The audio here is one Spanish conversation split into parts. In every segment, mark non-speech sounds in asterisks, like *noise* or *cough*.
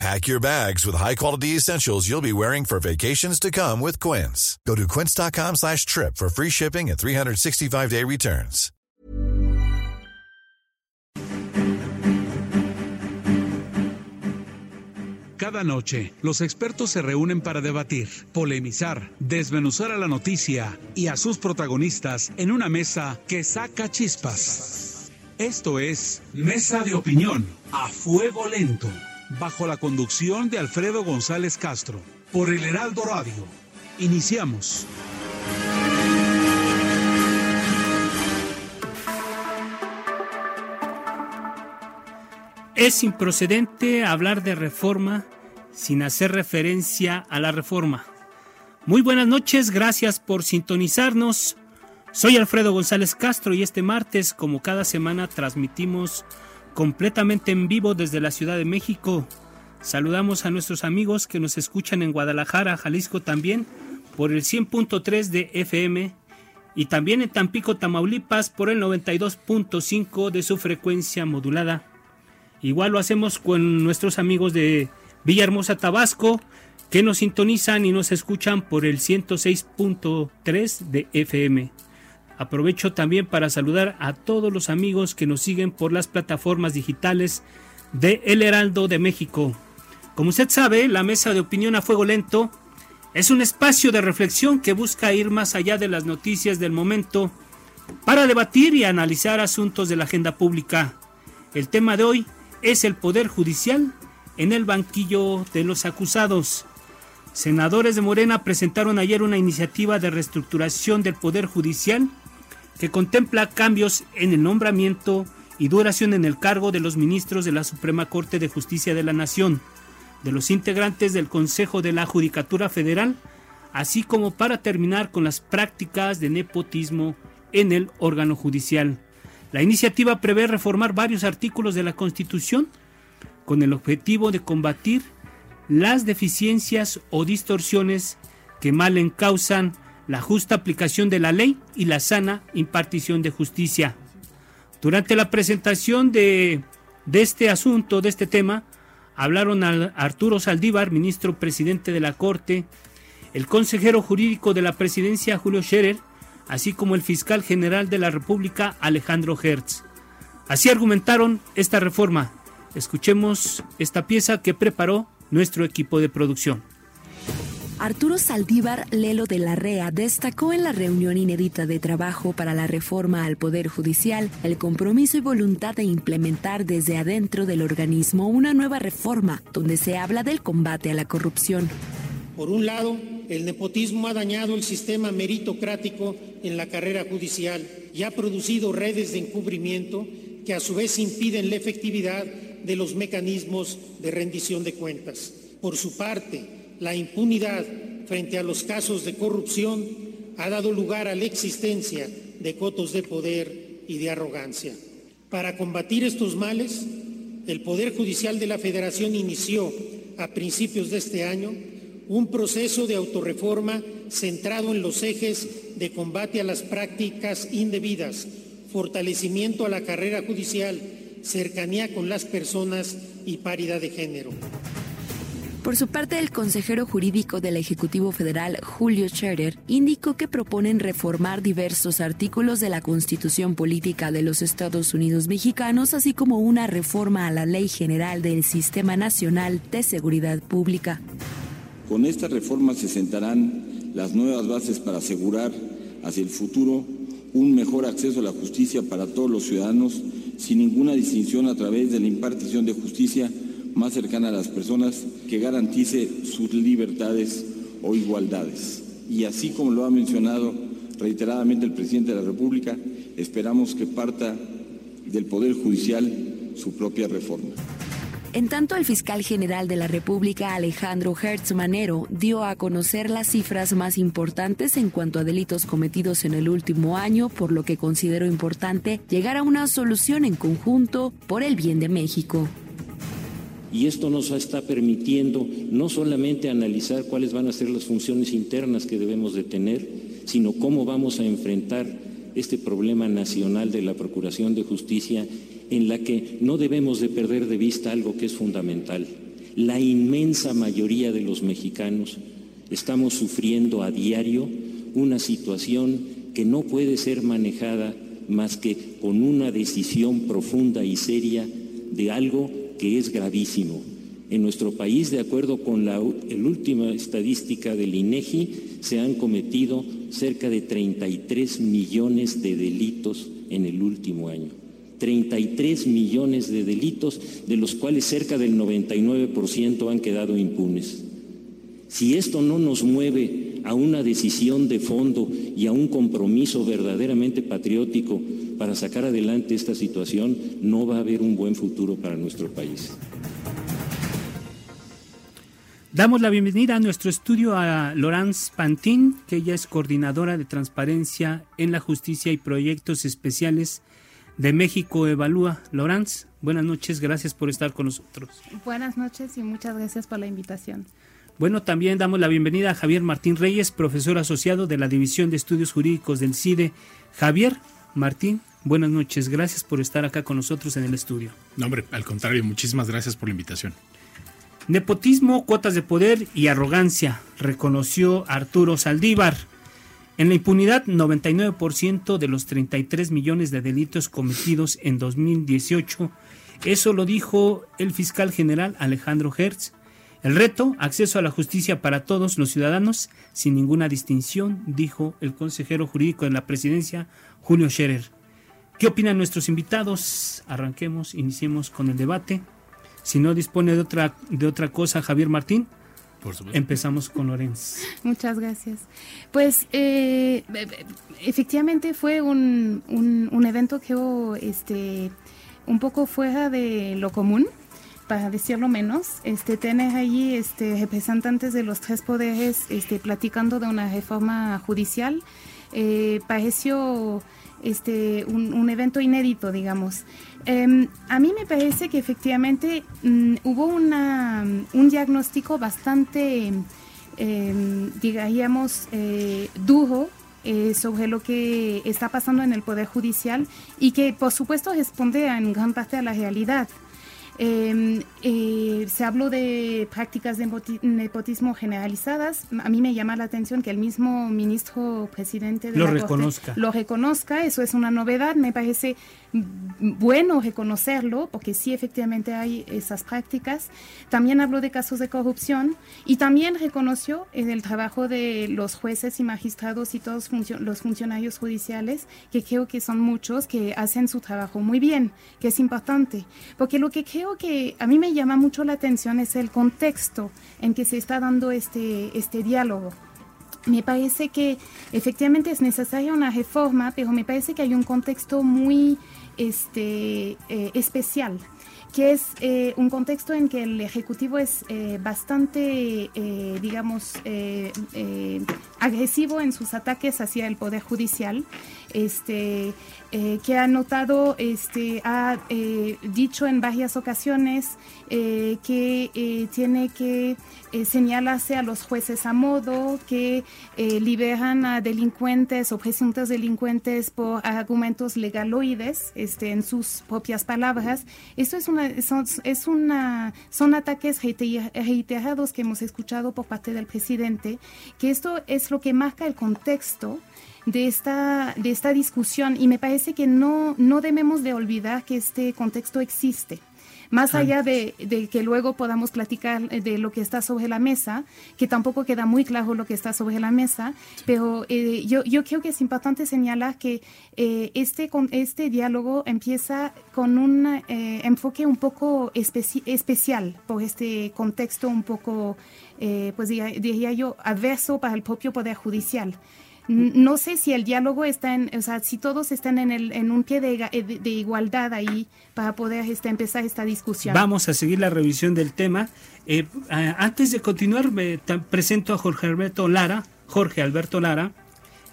Pack your bags with high-quality essentials you'll be wearing for vacations to come with Quince. Go to quince.com slash trip for free shipping and 365-day returns. Cada noche, los expertos se reúnen para debatir, polemizar, desmenuzar a la noticia y a sus protagonistas en una mesa que saca chispas. Esto es Mesa de Opinión, a Fuego Lento bajo la conducción de Alfredo González Castro, por el Heraldo Radio. Iniciamos. Es improcedente hablar de reforma sin hacer referencia a la reforma. Muy buenas noches, gracias por sintonizarnos. Soy Alfredo González Castro y este martes, como cada semana, transmitimos completamente en vivo desde la Ciudad de México. Saludamos a nuestros amigos que nos escuchan en Guadalajara, Jalisco también, por el 100.3 de FM y también en Tampico, Tamaulipas, por el 92.5 de su frecuencia modulada. Igual lo hacemos con nuestros amigos de Villahermosa, Tabasco, que nos sintonizan y nos escuchan por el 106.3 de FM. Aprovecho también para saludar a todos los amigos que nos siguen por las plataformas digitales de El Heraldo de México. Como usted sabe, la mesa de opinión a fuego lento es un espacio de reflexión que busca ir más allá de las noticias del momento para debatir y analizar asuntos de la agenda pública. El tema de hoy es el Poder Judicial en el banquillo de los acusados. Senadores de Morena presentaron ayer una iniciativa de reestructuración del Poder Judicial que contempla cambios en el nombramiento y duración en el cargo de los ministros de la Suprema Corte de Justicia de la Nación, de los integrantes del Consejo de la Judicatura Federal, así como para terminar con las prácticas de nepotismo en el órgano judicial. La iniciativa prevé reformar varios artículos de la Constitución con el objetivo de combatir las deficiencias o distorsiones que mal encausan la justa aplicación de la ley y la sana impartición de justicia. Durante la presentación de, este asunto, de este tema, hablaron a Arturo Saldívar, ministro presidente de la Corte, el consejero jurídico de la presidencia Julio Scherer, así como el fiscal general de la República Alejandro Hertz. Así argumentaron esta reforma. Escuchemos esta pieza que preparó nuestro equipo de producción. Arturo Saldívar Lelo de la REA destacó en la reunión inédita de trabajo para la reforma al Poder Judicial el compromiso y voluntad de implementar desde adentro del organismo una nueva reforma donde se habla del combate a la corrupción. Por un lado, el nepotismo ha dañado el sistema meritocrático en la carrera judicial y ha producido redes de encubrimiento que a su vez impiden la efectividad de los mecanismos de rendición de cuentas. Por su parte, la impunidad frente a los casos de corrupción ha dado lugar a la existencia de cotos de poder y de arrogancia. Para combatir estos males, el Poder Judicial de la Federación inició a principios de este año un proceso de autorreforma centrado en los ejes de combate a las prácticas indebidas, fortalecimiento a la carrera judicial, cercanía con las personas y paridad de género. Por su parte, el consejero jurídico del Ejecutivo Federal, Julio Scherer, indicó que proponen reformar diversos artículos de la Constitución Política de los Estados Unidos Mexicanos, así como una reforma a la Ley General del Sistema Nacional de Seguridad Pública. Con esta reforma se sentarán las nuevas bases para asegurar hacia el futuro un mejor acceso a la justicia para todos los ciudadanos, sin ninguna distinción a través de la impartición de justicia más cercana a las personas que garantice sus libertades o igualdades. Y así como lo ha mencionado reiteradamente el presidente de la República, esperamos que parta del Poder Judicial su propia reforma. En tanto, el fiscal general de la República, Alejandro Hertz Manero, dio a conocer las cifras más importantes en cuanto a delitos cometidos en el último año, por lo que considero importante llegar a una solución en conjunto por el bien de México. Y esto nos está permitiendo no solamente analizar cuáles van a ser las funciones internas que debemos de tener, sino cómo vamos a enfrentar este problema nacional de la Procuración de Justicia en la que no debemos de perder de vista algo que es fundamental. La inmensa mayoría de los mexicanos estamos sufriendo a diario una situación que no puede ser manejada más que con una decisión profunda y seria de algo que es gravísimo. En nuestro país, de acuerdo con la última estadística del INEGI, se han cometido cerca de 33 millones de delitos en el último año. 33 millones de delitos, de los cuales cerca del 99% han quedado impunes. Si esto no nos mueve a una decisión de fondo y a un compromiso verdaderamente patriótico para sacar adelante esta situación, no va a haber un buen futuro para nuestro país. Damos la bienvenida a nuestro estudio a Laurence Pantin, que ella es coordinadora de transparencia en la justicia y proyectos especiales de México Evalúa. Laurence, buenas noches, gracias por estar con nosotros. Buenas noches y muchas gracias por la invitación. Bueno, también damos la bienvenida a Javier Martín Reyes, profesor asociado de la División de Estudios Jurídicos del CIDE. Javier Martín, buenas noches, gracias por estar acá con nosotros en el estudio. No, hombre, al contrario, muchísimas gracias por la invitación. Nepotismo, cuotas de poder y arrogancia, reconoció Arturo Saldívar. En la impunidad, 99% de los 33 millones de delitos cometidos en 2018. Eso lo dijo el fiscal general Alejandro Hertz. El reto, acceso a la justicia para todos los ciudadanos, sin ninguna distinción, dijo el consejero jurídico de la presidencia, Julio Scherer. ¿Qué opinan nuestros invitados? Arranquemos, iniciemos con el debate. Si no dispone de otra, de otra cosa, Javier Martín, empezamos con Lorenz. Muchas gracias. Pues eh, efectivamente fue un, un, evento que este, un poco fuera de lo común para decirlo menos, este, tener allí este, representantes de los tres poderes este, platicando de una reforma judicial, eh, pareció este, un, evento inédito, digamos. Em, a mí me parece que efectivamente mm, hubo una, un diagnóstico bastante, em, digamos, eh, duro eh, sobre lo que está pasando en el Poder Judicial y que por supuesto responde en gran parte a la realidad. Em, eh, se habló de prácticas de nepotismo generalizadas. A mí me llama la atención que el mismo ministro presidente de lo la reconozca. lo reconozca. Eso es una novedad. Me parece bueno reconocerlo porque sí efectivamente hay esas prácticas. También habló de casos de corrupción y también reconoció en el trabajo de los jueces y magistrados y todos los funcionarios judiciales, que creo que son muchos que hacen su trabajo muy bien, que es importante. Porque lo que creo que a mí me llama mucho la atención es el contexto en que se está dando este, este diálogo. Me parece que efectivamente es necesaria una reforma, pero me parece que hay un contexto muy este, eh, especial que es eh, un contexto en que el Ejecutivo es eh, bastante, digamos, agresivo en sus ataques hacia el Poder Judicial, este, que ha notado, este, ha dicho en varias ocasiones que tiene que señalarse a los jueces a modo, que liberan a delincuentes o presuntos delincuentes por argumentos legaloides, este, en sus propias palabras. Esto es una, son, es una, son ataques reiterados que hemos escuchado por parte del presidente, que esto es lo que marca el contexto de esta, de esta discusión y me parece que no, no debemos de olvidar que este contexto existe. Más allá de, que luego podamos platicar de lo que está sobre la mesa, que tampoco queda muy claro lo que está sobre la mesa, pero eh, yo, yo creo que es importante señalar que eh, este, con, este diálogo empieza con un eh, enfoque un poco especial por este contexto un poco, pues diría, yo, adverso para el propio Poder Judicial. No sé si el diálogo está en, o sea, si todos están en, el, en un pie de, igualdad ahí para poder este, empezar esta discusión. Vamos a seguir la revisión del tema. Eh, antes de continuar, me presento a Jorge Alberto Lara. Jorge Alberto Lara,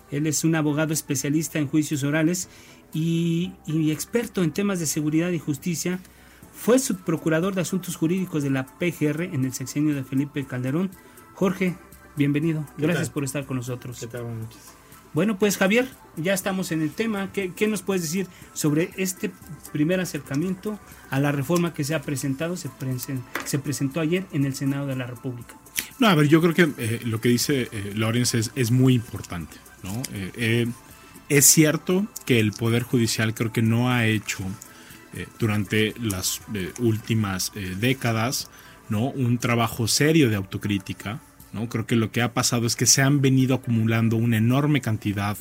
él es un abogado especialista en juicios orales y, y experto en temas de seguridad y justicia. Fue subprocurador de asuntos jurídicos de la PGR en el sexenio de Felipe Calderón. Jorge, bienvenido. Gracias por estar con nosotros. ¿Qué tal? Bueno, pues Javier, ya estamos en el tema. ¿Qué, nos puedes decir sobre este primer acercamiento a la reforma que se ha presentado, se, se presentó ayer en el Senado de la República? No, a ver, yo creo que eh, lo que dice eh, Lorenz es, muy importante. ¿no? Eh, es cierto que el Poder Judicial creo que no ha hecho durante las últimas décadas ¿no? un trabajo serio de autocrítica ¿no? Creo que lo que ha pasado es que se han venido acumulando una enorme cantidad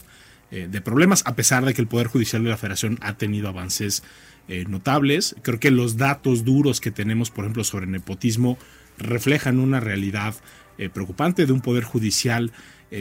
eh, de problemas, a pesar de que el Poder Judicial de la Federación ha tenido avances eh, notables. Creo que los datos duros que tenemos, por ejemplo, sobre nepotismo, reflejan una realidad eh, preocupante de un Poder Judicial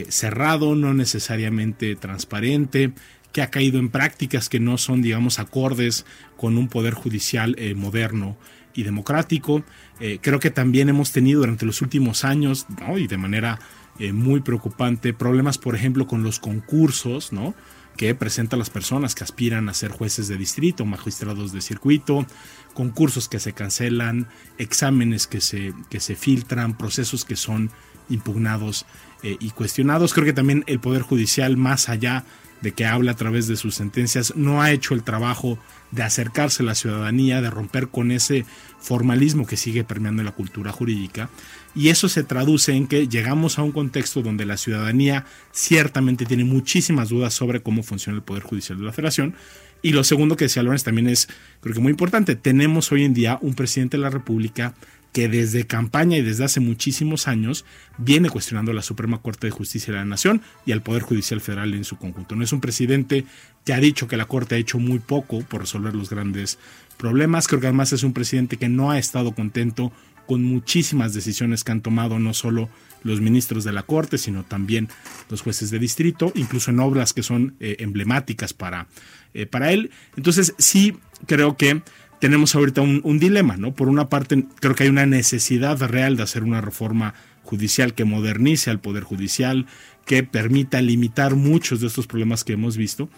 cerrado, no necesariamente transparente, que ha caído en prácticas que no son, digamos, acordes con un Poder Judicial moderno y democrático. Eh, creo que también hemos tenido durante los últimos años, y de manera eh, muy preocupante, problemas, por ejemplo, con los concursos, ¿no? que presentan las personas que aspiran a ser jueces de distrito, magistrados de circuito, concursos que se cancelan, exámenes que se, que se filtran, procesos que son impugnados eh, y cuestionados. Creo que también el Poder Judicial, más allá de que habla a través de sus sentencias, no ha hecho el trabajo de acercarse a la ciudadanía, de romper con ese formalismo que sigue permeando la cultura jurídica. Y eso se traduce en que llegamos a un contexto donde la ciudadanía ciertamente tiene muchísimas dudas sobre cómo funciona el Poder Judicial de la Federación. Y lo segundo que decía Lorenz también es, creo que muy importante, tenemos hoy en día un presidente de la República que desde campaña y desde hace muchísimos años viene cuestionando a la Suprema Corte de Justicia de la Nación y al Poder Judicial Federal en su conjunto. No es un presidente que ha dicho que la Corte ha hecho muy poco por resolver los grandes problemas. Creo que además es un presidente que no ha estado contento con muchísimas decisiones que han tomado no solo los ministros de la Corte, sino también los jueces de distrito, incluso en obras que son eh, emblemáticas para, eh, para él. Entonces sí creo que tenemos ahorita un, dilema, ¿no? Por una parte, creo que hay una necesidad real de hacer una reforma judicial que modernice al Poder Judicial, que permita limitar muchos de estos problemas que hemos visto,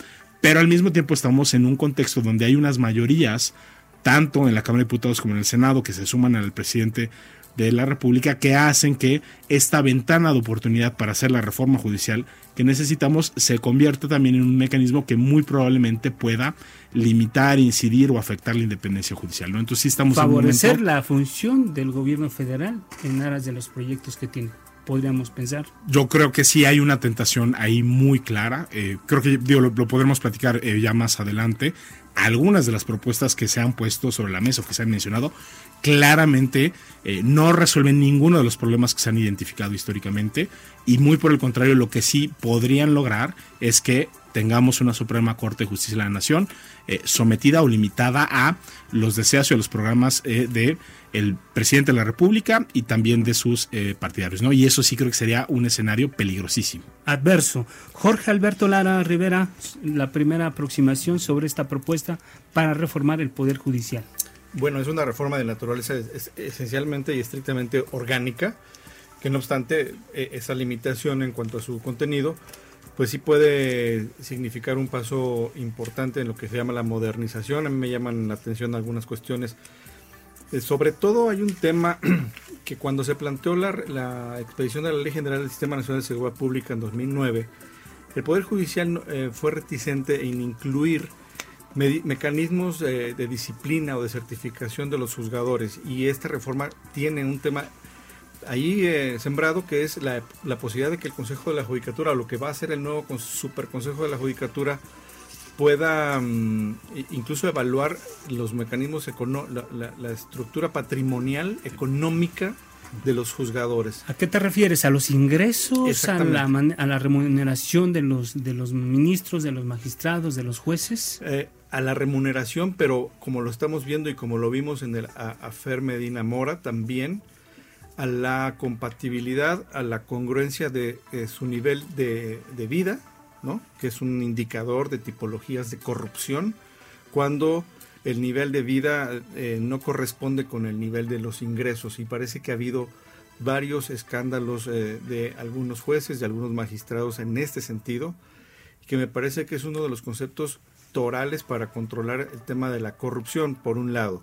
pero al mismo tiempo estamos en un contexto donde hay unas mayorías, tanto en la Cámara de Diputados como en el Senado, que se suman al presidente de la República que hacen que esta ventana de oportunidad para hacer la reforma judicial que necesitamos se convierta también en un mecanismo que muy probablemente pueda limitar, incidir o afectar la independencia judicial. ¿no? Entonces sí estamos favorecer la función del gobierno federal en aras de los proyectos que tiene podríamos pensar. Yo creo que sí hay una tentación ahí muy clara. Eh, creo que digo, lo, podremos platicar eh, ya más adelante. Algunas de las propuestas que se han puesto sobre la mesa o que se han mencionado claramente eh, no resuelven ninguno de los problemas que se han identificado históricamente. Y muy por el contrario lo que sí podrían lograr es que tengamos una Suprema Corte de Justicia de la Nación eh, sometida o limitada a los deseos y a los programas eh, de el presidente de la República y también de sus partidarios, ¿no? Y eso sí creo que sería un escenario peligrosísimo. Adverso. Jorge Alberto Lara Rivera, la primera aproximación sobre esta propuesta para reformar el Poder Judicial. Bueno, es una reforma de naturaleza esencialmente y estrictamente orgánica, que no obstante e, esa limitación en cuanto a su contenido, pues sí puede significar un paso importante en lo que se llama la modernización. A mí me llaman la atención algunas cuestiones. Eh, sobre todo hay un tema *clears throat* que cuando se planteó la, la, expedición de la Ley General del Sistema Nacional de Seguridad Pública en 2009, el Poder Judicial eh, fue reticente en incluir mecanismos de, disciplina o de certificación de los juzgadores. Y esta reforma tiene un tema ahí eh, sembrado que es la, posibilidad de que el Consejo de la Judicatura o lo que va a ser el nuevo Super Consejo de la Judicatura pueda mm, incluso evaluar los mecanismos, la, la, estructura patrimonial económica de los juzgadores. ¿A qué te refieres? ¿A los ingresos? ¿A la, a la remuneración de los, de los ministros, de los magistrados, de los jueces? Eh, a la remuneración, pero como lo estamos viendo y como lo vimos en el a, Medina Mora también, a la compatibilidad, a la congruencia de eh, su nivel de, vida, ¿no? que es un indicador de tipologías de corrupción, cuando el nivel de vida eh, no corresponde con el nivel de los ingresos y parece que ha habido varios escándalos eh, de algunos jueces, de algunos magistrados en este sentido, que me parece que es uno de los conceptos torales para controlar el tema de la corrupción, por un lado.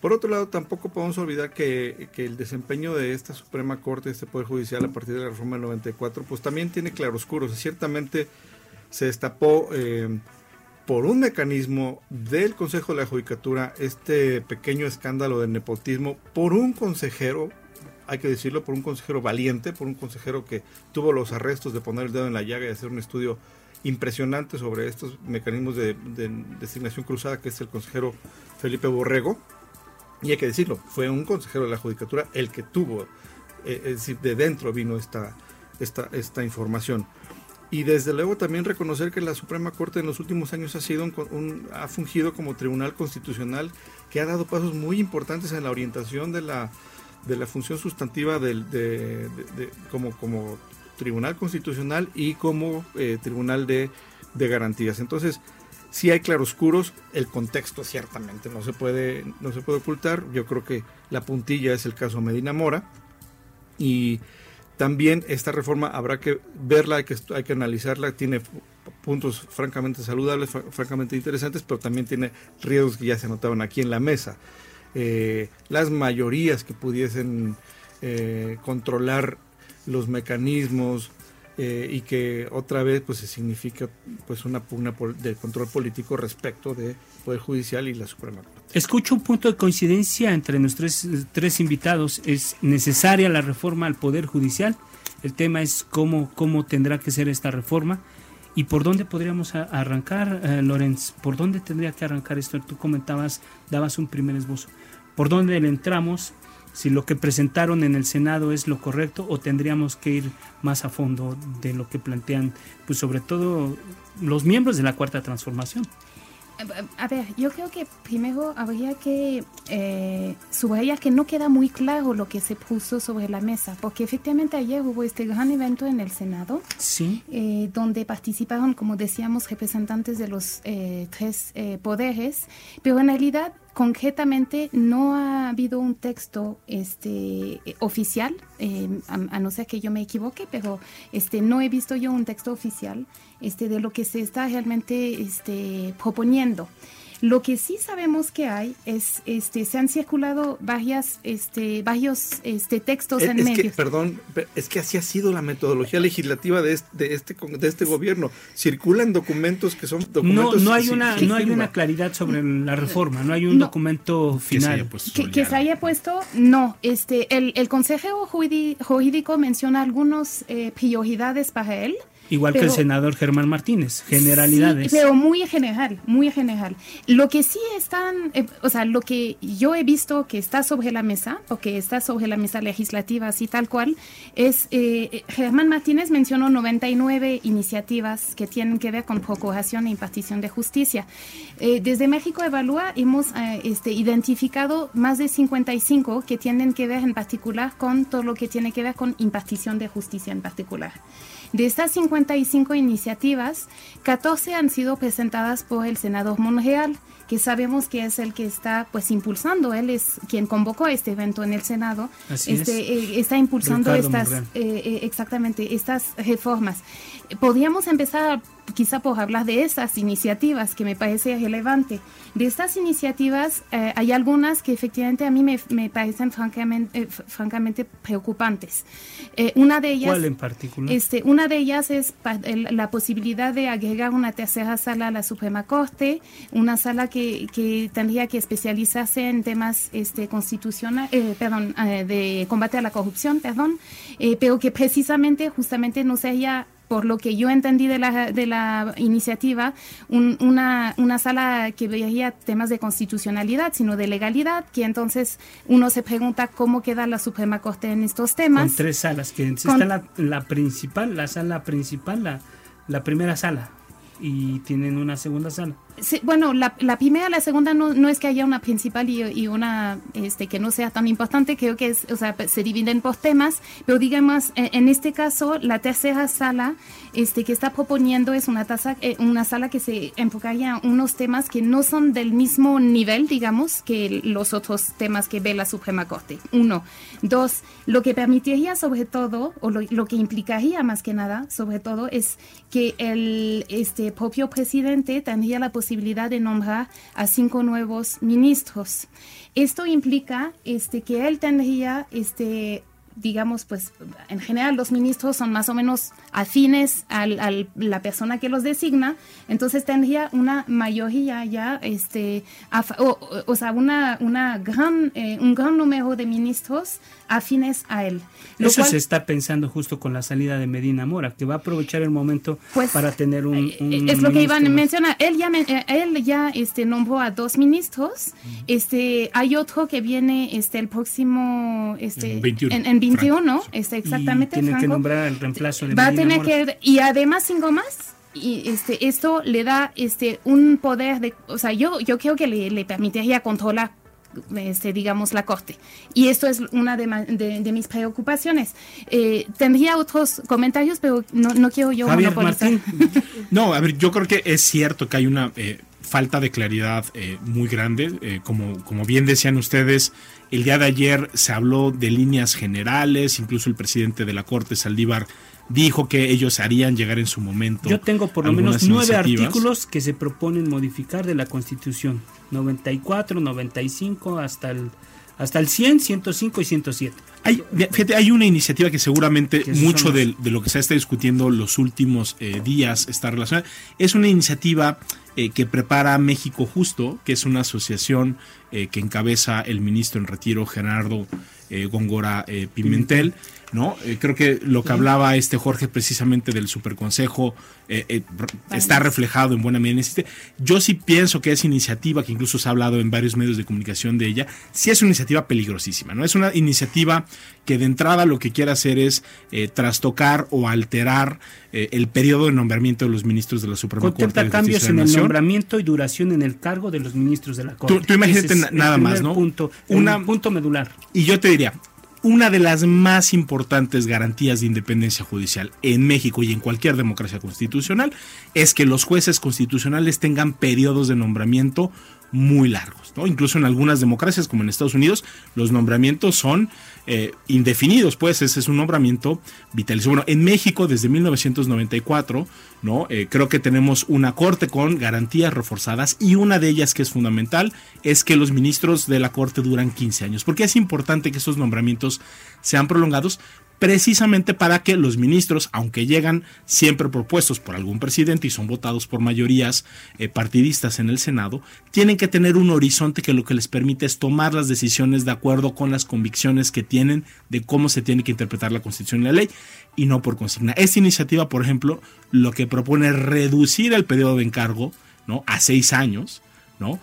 Por otro lado, tampoco podemos olvidar que, el desempeño de esta Suprema Corte, de este Poder Judicial a partir de la reforma del 94, pues también tiene claroscuros. Ciertamente se destapó eh, por un mecanismo del Consejo de la Judicatura este pequeño escándalo de nepotismo por un consejero, hay que decirlo, por un consejero valiente, por un consejero que tuvo los arrestos de poner el dedo en la llaga y hacer un estudio impresionante sobre estos mecanismos de, de designación cruzada, que es el consejero Felipe Borrego y hay que decirlo, fue un consejero de la Judicatura el que tuvo, eh, es decir, de dentro vino esta, esta, esta información. Y desde luego también reconocer que la Suprema Corte en los últimos años ha, sido un, ha fungido como tribunal constitucional que ha dado pasos muy importantes en la orientación de la, de la función sustantiva del, de, como, como tribunal constitucional y como eh, tribunal de, de garantías. Entonces, si hay claroscuros, el contexto ciertamente no se puede no se puede ocultar. Yo creo que la puntilla es el caso Medina Mora y también esta reforma habrá que verla, hay que, hay que analizarla, tiene puntos francamente saludables, francamente interesantes, pero también tiene riesgos que ya se anotaban aquí en la mesa. Eh, las mayorías que pudiesen eh, controlar los mecanismos, eh, y que otra vez pues se significa pues una pugna de control político respecto de poder judicial y la Suprema Corte. Escucho un punto de coincidencia entre nuestros tres, invitados. Es necesaria la reforma al poder judicial. El tema es cómo cómo tendrá que ser esta reforma y por dónde podríamos arrancar, eh, Lorenz. ¿Por dónde tendría que arrancar esto? Tú comentabas, dabas un primer esbozo. ¿Por dónde le entramos? Si lo que presentaron en el Senado es lo correcto o tendríamos que ir más a fondo de lo que plantean, pues sobre todo los miembros de la Cuarta Transformación. A ver, yo creo que primero habría que eh, subrayar que no queda muy claro lo que se puso sobre la mesa, porque efectivamente ayer hubo este gran evento en el Senado, sí. Eh, donde participaron, como decíamos, representantes de los eh, tres eh, poderes, pero en realidad concretamente no ha habido un texto este oficial a, no ser que yo me equivoque pero este no he visto yo un texto oficial este de lo que se está realmente este proponiendo lo que sí sabemos que hay es, este, se han circulado varias, este, varios este, textos en medios. perdón, es que así ha sido la metodología legislativa de este, de este, de este gobierno. Circulan documentos que son documentos. No, no hay una, no hay una claridad sobre la reforma, no hay un documento final. Que se, haya puesto, no. Este, el, el consejero jurídico menciona algunas eh, prioridades para él. Igual que el senador Germán Martínez, generalidades. pero muy general, muy general. Lo que sí están, eh, o sea, lo que yo he visto que está sobre la mesa, o que está sobre la mesa legislativa, así tal cual, es, eh, Germán Martínez mencionó 99 iniciativas que tienen que ver con procuración e impartición de justicia. Eh, desde México Evalúa hemos este, identificado más de 55 que tienen que ver en particular con todo lo que tiene que ver con impartición de justicia en particular. De estas 55 iniciativas, 14 han sido presentadas por el senador Monreal, que sabemos que es el que está pues impulsando, él es quien convocó este evento en el Senado, este, eh, está impulsando estas, eh, eh, exactamente, estas reformas. Podríamos empezar quizá por hablar de esas iniciativas que me parece relevante. De estas iniciativas eh, hay algunas que efectivamente a mí me, me parecen francamente, eh, francamente preocupantes. Eh, una de ellas, ¿Cuál en particular? Este, una de ellas es la posibilidad de agregar una tercera sala a la Suprema Corte, una sala que, que tendría que especializarse en temas este, constitucional, perdón, de combate a la corrupción, perdón, pero que precisamente justamente no sería por lo que yo entendí de la, de la iniciativa, una, una sala que veía temas de constitucionalidad, sino de legalidad, que entonces uno se pregunta cómo queda la Suprema Corte en estos temas. Con tres salas, que está la, la, principal, la sala principal, la, la primera sala, y tienen una segunda sala. Bueno, la, la, primera, la segunda no, no es que haya una principal y, una este, que no sea tan importante, creo que es, o sea, se dividen por temas, pero digamos, en, este caso, la tercera sala este, que está proponiendo es una, tasa, eh, una sala que se enfocaría a unos temas que no son del mismo nivel, digamos, que los otros temas que ve la Suprema Corte. Uno. Dos, lo que permitiría sobre todo, o lo, lo que implicaría más que nada, sobre todo, es que el este, propio presidente tendría la posibilidad de nombrar a cinco nuevos ministros. Esto implica este, que él tendría este, digamos, pues en general los ministros son más o menos afines a la persona que los designa, entonces tendría una mayoría ya, este, o, sea, una, una gran, eh, un gran número de ministros afines a él. Eso se está pensando justo con la salida de Medina Mora, que va a aprovechar el momento pues, para tener un, eh, Es lo que Iván menciona, él ya, eh, él ya este, nombró a dos ministros, este, hay otro que viene este, el próximo... Este, en 21. En, 21, este, exactamente. Y tiene que nombrar el reemplazo de Va a tener que y además cinco más y este esto le da este un poder de o sea yo yo creo que le, le permitiría controlar este, digamos, la Corte. Y esto es una de, de, mis preocupaciones. Eh, tendría otros comentarios, pero no, no quiero yo Javier Martín. No, a ver, yo creo que es cierto que hay una eh, falta de claridad eh, muy grande. como, como bien decían ustedes, el día de ayer se habló de líneas generales, incluso el presidente de la Corte, Saldívar, dijo que ellos harían llegar en su momento. Yo tengo por lo menos nueve artículos que se proponen modificar de la Constitución. 94, 95 hasta el hasta el 100, 105 y 107. Hay, fíjate, hay una iniciativa que seguramente mucho de, lo que se está discutiendo los últimos eh, días está relacionada. Es una iniciativa eh, que prepara México Justo, que es una asociación eh, que encabeza el ministro en retiro Gerardo Góngora Pimentel. ¿No? Eh, creo que lo que hablaba este Jorge precisamente del superconsejo eh, eh, está reflejado en buena medida en este. Yo sí pienso que esa iniciativa, que incluso se ha hablado en varios medios de comunicación de ella, sí es una iniciativa peligrosísima, ¿no? Es una iniciativa que de entrada lo que quiere hacer es trastocar o alterar el periodo de nombramiento de los ministros de la Suprema Corte. De cambios en el nombramiento y duración en el cargo de los ministros de la Corte. Tú, imagínate nada más, ¿no? Punto, un punto medular. Y yo te diría, una de las más importantes garantías de independencia judicial en México y en cualquier democracia constitucional es que los jueces constitucionales tengan periodos de nombramiento muy largos. ¿no? Incluso en algunas democracias, como en Estados Unidos, los nombramientos son eh, indefinidos, pues ese es un nombramiento vitalicio. Bueno, en México, desde 1994, ¿no? Eh, creo que tenemos una corte con garantías reforzadas y una de ellas que es fundamental es que los ministros de la corte duran 15 años. Porque es importante que esos nombramientos sean prolongados precisamente para que los ministros, aunque llegan siempre propuestos por algún presidente y son votados por mayorías eh, partidistas en el Senado, tienen que tener un horizonte que lo que les permite es tomar las decisiones de acuerdo con las convicciones que tienen de cómo se tiene que interpretar la Constitución y la ley y no por consigna. Esta iniciativa, por ejemplo, lo que propone es reducir el periodo de encargo ¿no? a seis años, ¿no?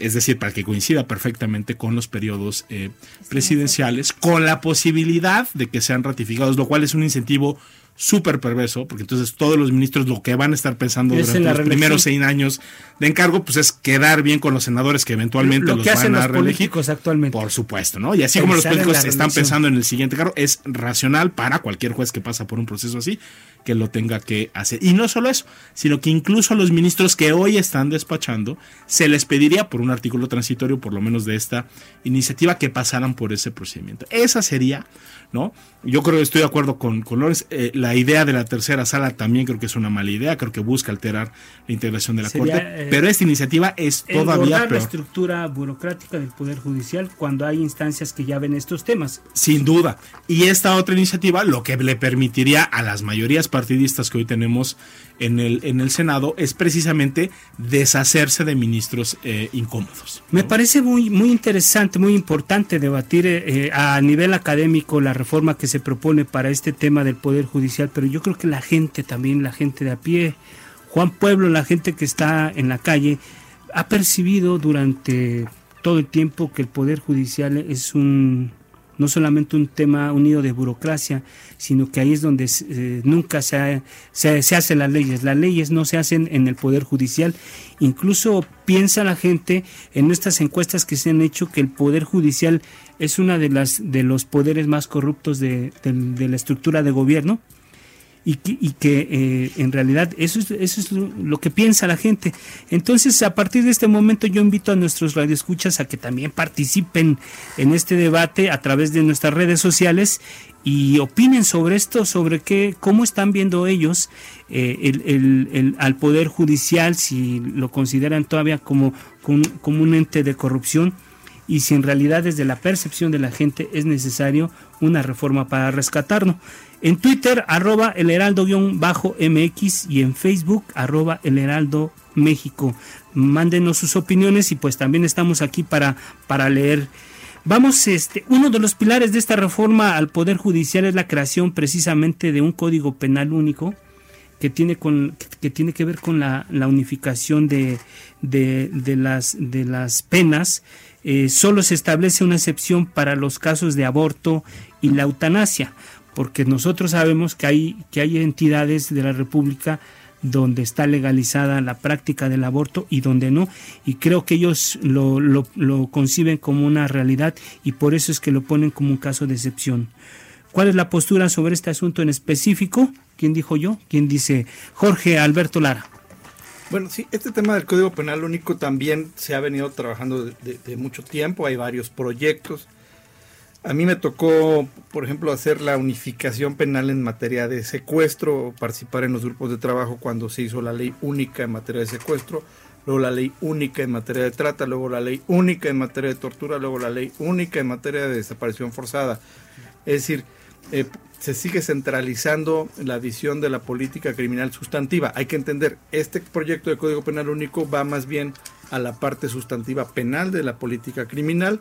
Es decir, para que coincida perfectamente con los periodos eh, presidenciales, con la posibilidad de que sean ratificados, lo cual es un incentivo súper perverso, porque entonces todos los ministros lo que van a estar pensando durante los primeros seis años de encargo, pues es quedar bien con los senadores que eventualmente lo, los que van a los políticos actualmente. Por supuesto, ¿no? Y así como los políticos están pensando en el siguiente cargo, es racional para cualquier juez que pasa por un proceso así que lo tenga que hacer. Y no solo eso, sino que incluso a los ministros que hoy están despachando, se les pediría por un artículo transitorio, por lo menos de esta iniciativa, que pasaran por ese procedimiento. Esa sería ¿no? Yo creo que estoy de acuerdo con, con eh, la idea de la tercera sala también creo que es una mala idea. Creo que busca alterar la integración de la Corte. Eh, pero esta iniciativa es todavía peor. la estructura burocrática del Poder Judicial cuando hay instancias que ya ven estos temas. Sin duda. Y esta otra iniciativa lo que le permitiría a las mayorías partidistas que hoy tenemos en el, en el Senado es precisamente deshacerse de ministros eh, incómodos. Me parece muy, muy interesante, muy importante debatir eh, eh, a nivel académico la reforma que se propone para este tema del Poder Judicial, pero yo creo que la gente también, la gente de a pie, Juan Pueblo, la gente que está en la calle, ha percibido durante todo el tiempo que el Poder Judicial es un no solamente un tema unido de burocracia, sino que ahí es donde eh, nunca se, se, hacen las leyes. Las leyes no se hacen en el Poder Judicial. Incluso piensa la gente en estas encuestas que se han hecho que el Poder Judicial es una de las de los poderes más corruptos de, de la estructura de gobierno y que, y que eh, en realidad eso es, eso es lo, que piensa la gente. Entonces, a partir de este momento yo invito a nuestros radioescuchas a que también participen en este debate a través de nuestras redes sociales y opinen sobre esto, sobre qué, cómo están viendo ellos eh, el, el, el, al Poder Judicial, si lo consideran todavía como, como, como un ente de corrupción y si en realidad desde la percepción de la gente es necesario una reforma para rescatarlo. En Twitter, arroba el heraldo-mx y en Facebook, arroba el heraldo México. Mándenos sus opiniones y pues también estamos aquí para, para leer. Vamos, este, uno de los pilares de esta reforma al Poder Judicial es la creación precisamente de un código penal único que tiene, con, que tiene que ver con la, la unificación de, de, de, las, de las penas. Eh, solo se establece una excepción para los casos de aborto y la eutanasia porque nosotros sabemos que hay, que hay entidades de la República donde está legalizada la práctica del aborto y donde no, y creo que ellos lo, lo, conciben como una realidad y por eso es que lo ponen como un caso de excepción. ¿Cuál es la postura sobre este asunto en específico? ¿Quién dijo yo? ¿Quién dice? Jorge Alberto Lara. Bueno, sí, este tema del Código Penal Único también se ha venido trabajando de, de mucho tiempo, hay varios proyectos a mí me tocó, por ejemplo, hacer la unificación penal en materia de secuestro, participar en los grupos de trabajo cuando se hizo la ley única en materia de secuestro, luego la ley única en materia de trata, luego la ley única en materia de tortura, luego la ley única en materia de desaparición forzada. Es decir, eh, se sigue centralizando la visión de la política criminal sustantiva. Hay que entender, este proyecto de Código Penal Único va más bien a la parte sustantiva penal de la política criminal,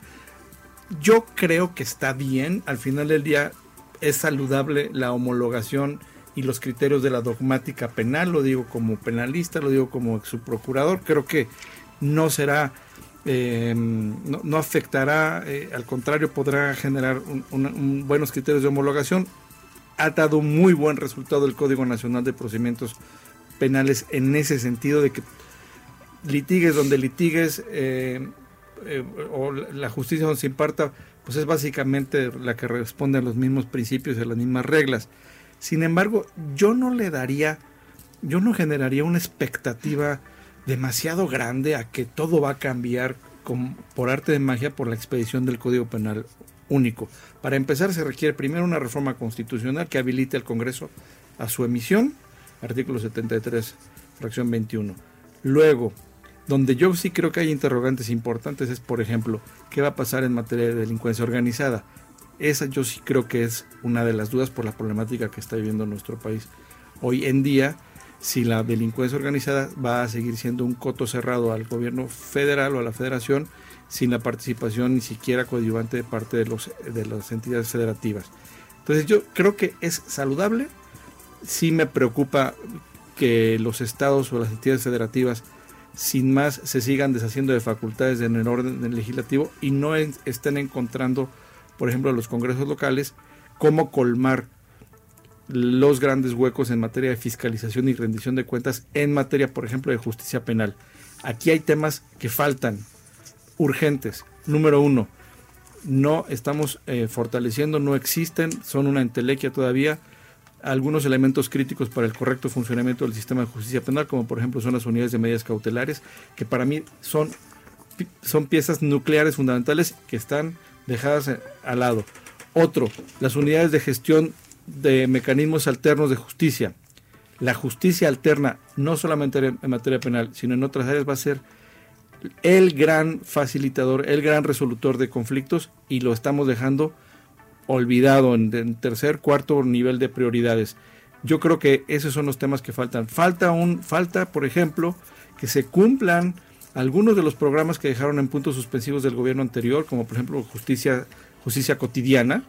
yo creo que está bien, al final del día es saludable la homologación y los criterios de la dogmática penal, lo digo como penalista, lo digo como subprocurador, creo que no será, eh, no, afectará, eh, al contrario, podrá generar buenos criterios de homologación. Ha dado muy buen resultado el Código Nacional de Procedimientos Penales en ese sentido de que litigues donde litigues, eh, eh, o la justicia donde se imparta, pues es básicamente la que responde a los mismos principios y a las mismas reglas. Sin embargo, yo no le daría, yo no generaría una expectativa demasiado grande a que todo va a cambiar por arte de magia por la expedición del Código Penal único. Para empezar, se requiere primero una reforma constitucional que habilite al Congreso a su emisión, artículo 73, fracción 21. Luego, donde yo sí creo que hay interrogantes importantes es, por ejemplo, ¿qué va a pasar en materia de delincuencia organizada? Esa yo sí creo que es una de las dudas por la problemática que está viviendo nuestro país. Hoy en día, si la delincuencia organizada va a seguir siendo un coto cerrado al gobierno federal o a la federación, sin la participación ni siquiera coadyuvante de parte de, los, de las entidades federativas. Entonces yo creo que es saludable, sí me preocupa que los estados o las entidades federativas sin más se sigan deshaciendo de facultades en el orden legislativo y no estén encontrando, por ejemplo, los congresos locales, cómo colmar los grandes huecos en materia de fiscalización y rendición de cuentas en materia, por ejemplo, de justicia penal. Aquí hay temas que faltan, urgentes. Número uno, no estamos eh, fortaleciendo, no existen, son una entelequia todavía algunos elementos críticos para el correcto funcionamiento del sistema de justicia penal, como por ejemplo son las unidades de medidas cautelares, que para mí son, son piezas nucleares fundamentales que están dejadas al lado. Otro, las unidades de gestión de mecanismos alternos de justicia. La justicia alterna, no solamente en materia penal, sino en otras áreas, va a ser el gran facilitador, el gran resolutor de conflictos y lo estamos dejando olvidado en, tercer, cuarto nivel de prioridades. Yo creo que esos son los temas que faltan. Falta un, falta, por ejemplo, que se cumplan algunos de los programas que dejaron en puntos suspensivos del gobierno anterior, como por ejemplo justicia, justicia cotidiana,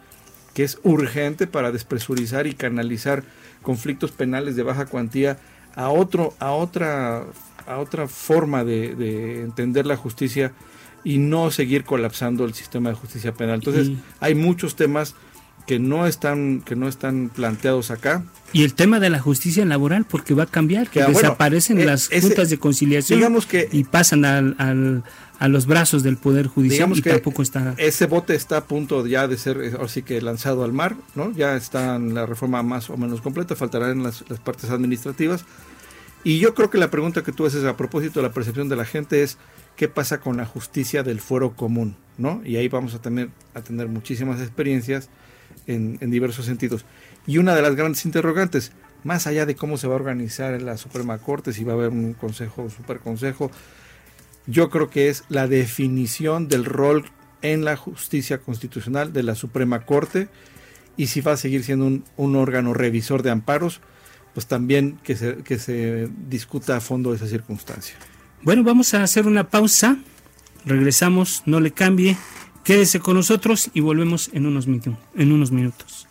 que es urgente para despresurizar y canalizar conflictos penales de baja cuantía a otro, a otra, a otra forma de entender la justicia y no seguir colapsando el sistema de justicia penal. Entonces, hay muchos temas que no están que no están planteados acá. Y el tema de la justicia laboral, porque va a cambiar, que desaparecen e las juntas de conciliación y pasan al, a los brazos del Poder Judicial y tampoco está... Ese bote está a punto ya de ser, así que lanzado al mar, ¿no? Ya está en la reforma más o menos completa, faltarán las, las partes administrativas. Y yo creo que la pregunta que tú haces a propósito de la percepción de la gente es qué pasa con la justicia del fuero común, ¿no? Y ahí vamos a tener, a tener muchísimas experiencias en, diversos sentidos. Y una de las grandes interrogantes, más allá de cómo se va a organizar en la Suprema Corte, si va a haber un consejo o superconsejo, yo creo que es la definición del rol en la justicia constitucional de la Suprema Corte y si va a seguir siendo un, un órgano revisor de amparos, pues también que se, que se discuta a fondo esa circunstancia. Bueno, vamos a hacer una pausa, regresamos, no le cambie, quédese con nosotros y volvemos en unos, en unos minutos.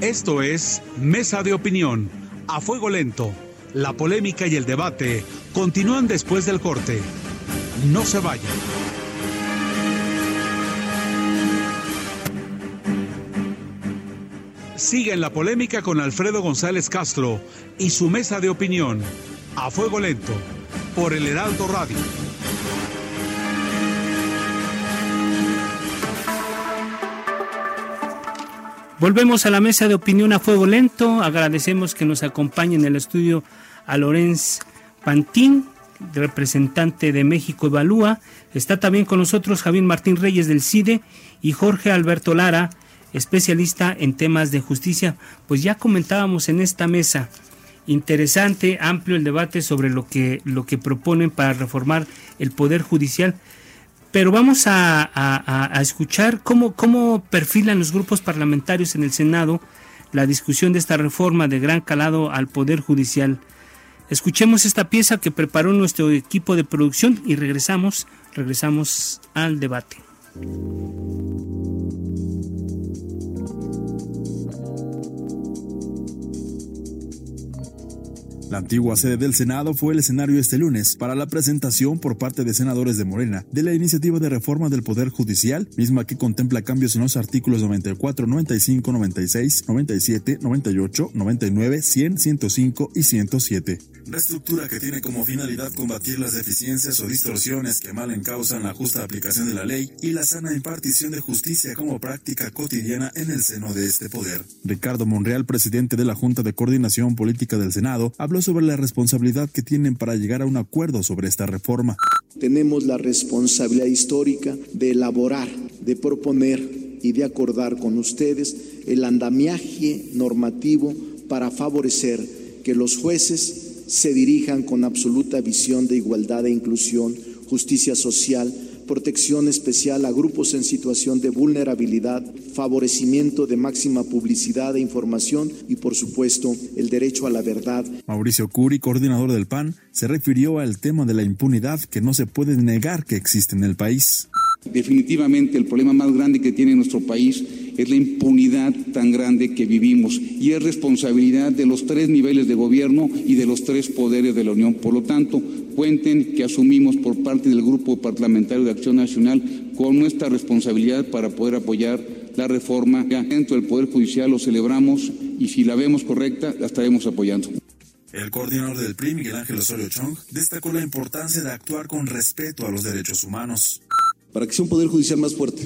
Esto es Mesa de Opinión, a fuego lento la polémica y el debate continúan después del corte. No se vayan. Siguen la polémica con Alfredo González Castro y su mesa de opinión. A fuego lento. Por el Heraldo Radio. Volvemos a la mesa de opinión a fuego lento. Agradecemos que nos acompañe en el estudio a Lorenz Pantín, representante de México Evalúa. Está también con nosotros Javier Martín Reyes del CIDE y Jorge Alberto Lara, especialista en temas de justicia. Pues ya comentábamos en esta mesa, interesante, amplio el debate sobre lo que, lo que proponen para reformar el Poder Judicial. Pero vamos a, a escuchar cómo, cómo perfilan los grupos parlamentarios en el Senado la discusión de esta reforma de gran calado al Poder Judicial. Escuchemos esta pieza que preparó nuestro equipo de producción y regresamos, regresamos al debate. La antigua sede del Senado fue el escenario este lunes para la presentación por parte de senadores de Morena de la iniciativa de reforma del Poder Judicial, misma que contempla cambios en los artículos 94, 95, 96, 97, 98, 99, 100, 105 y 107. Reestructura que tiene como finalidad combatir las deficiencias o distorsiones que mal encausan la justa aplicación de la ley y la sana impartición de justicia como práctica cotidiana en el seno de este poder. Ricardo Monreal, presidente de la Junta de Coordinación Política del Senado, habló sobre la responsabilidad que tienen para llegar a un acuerdo sobre esta reforma. Tenemos la responsabilidad histórica de elaborar, de proponer y de acordar con ustedes el andamiaje normativo para favorecer que los jueces se dirijan con absoluta visión de igualdad e inclusión, justicia social, protección especial a grupos en situación de vulnerabilidad, favorecimiento de máxima publicidad e información y, por supuesto, el derecho a la verdad. Mauricio Curi, coordinador del PAN, se refirió al tema de la impunidad que no se puede negar que existe en el país. Definitivamente el problema más grande que tiene nuestro país es la impunidad tan grande que vivimos y es responsabilidad de los tres niveles de gobierno y de los tres poderes de la Unión. Por lo tanto, cuenten que asumimos por parte del Grupo Parlamentario de Acción Nacional con nuestra responsabilidad para poder apoyar la reforma. Dentro del Poder Judicial lo celebramos y si la vemos correcta, la estaremos apoyando. El coordinador del PRI, Miguel Ángel Osorio Chong, destacó la importancia de actuar con respeto a los derechos humanos. Para que sea un Poder Judicial más fuerte,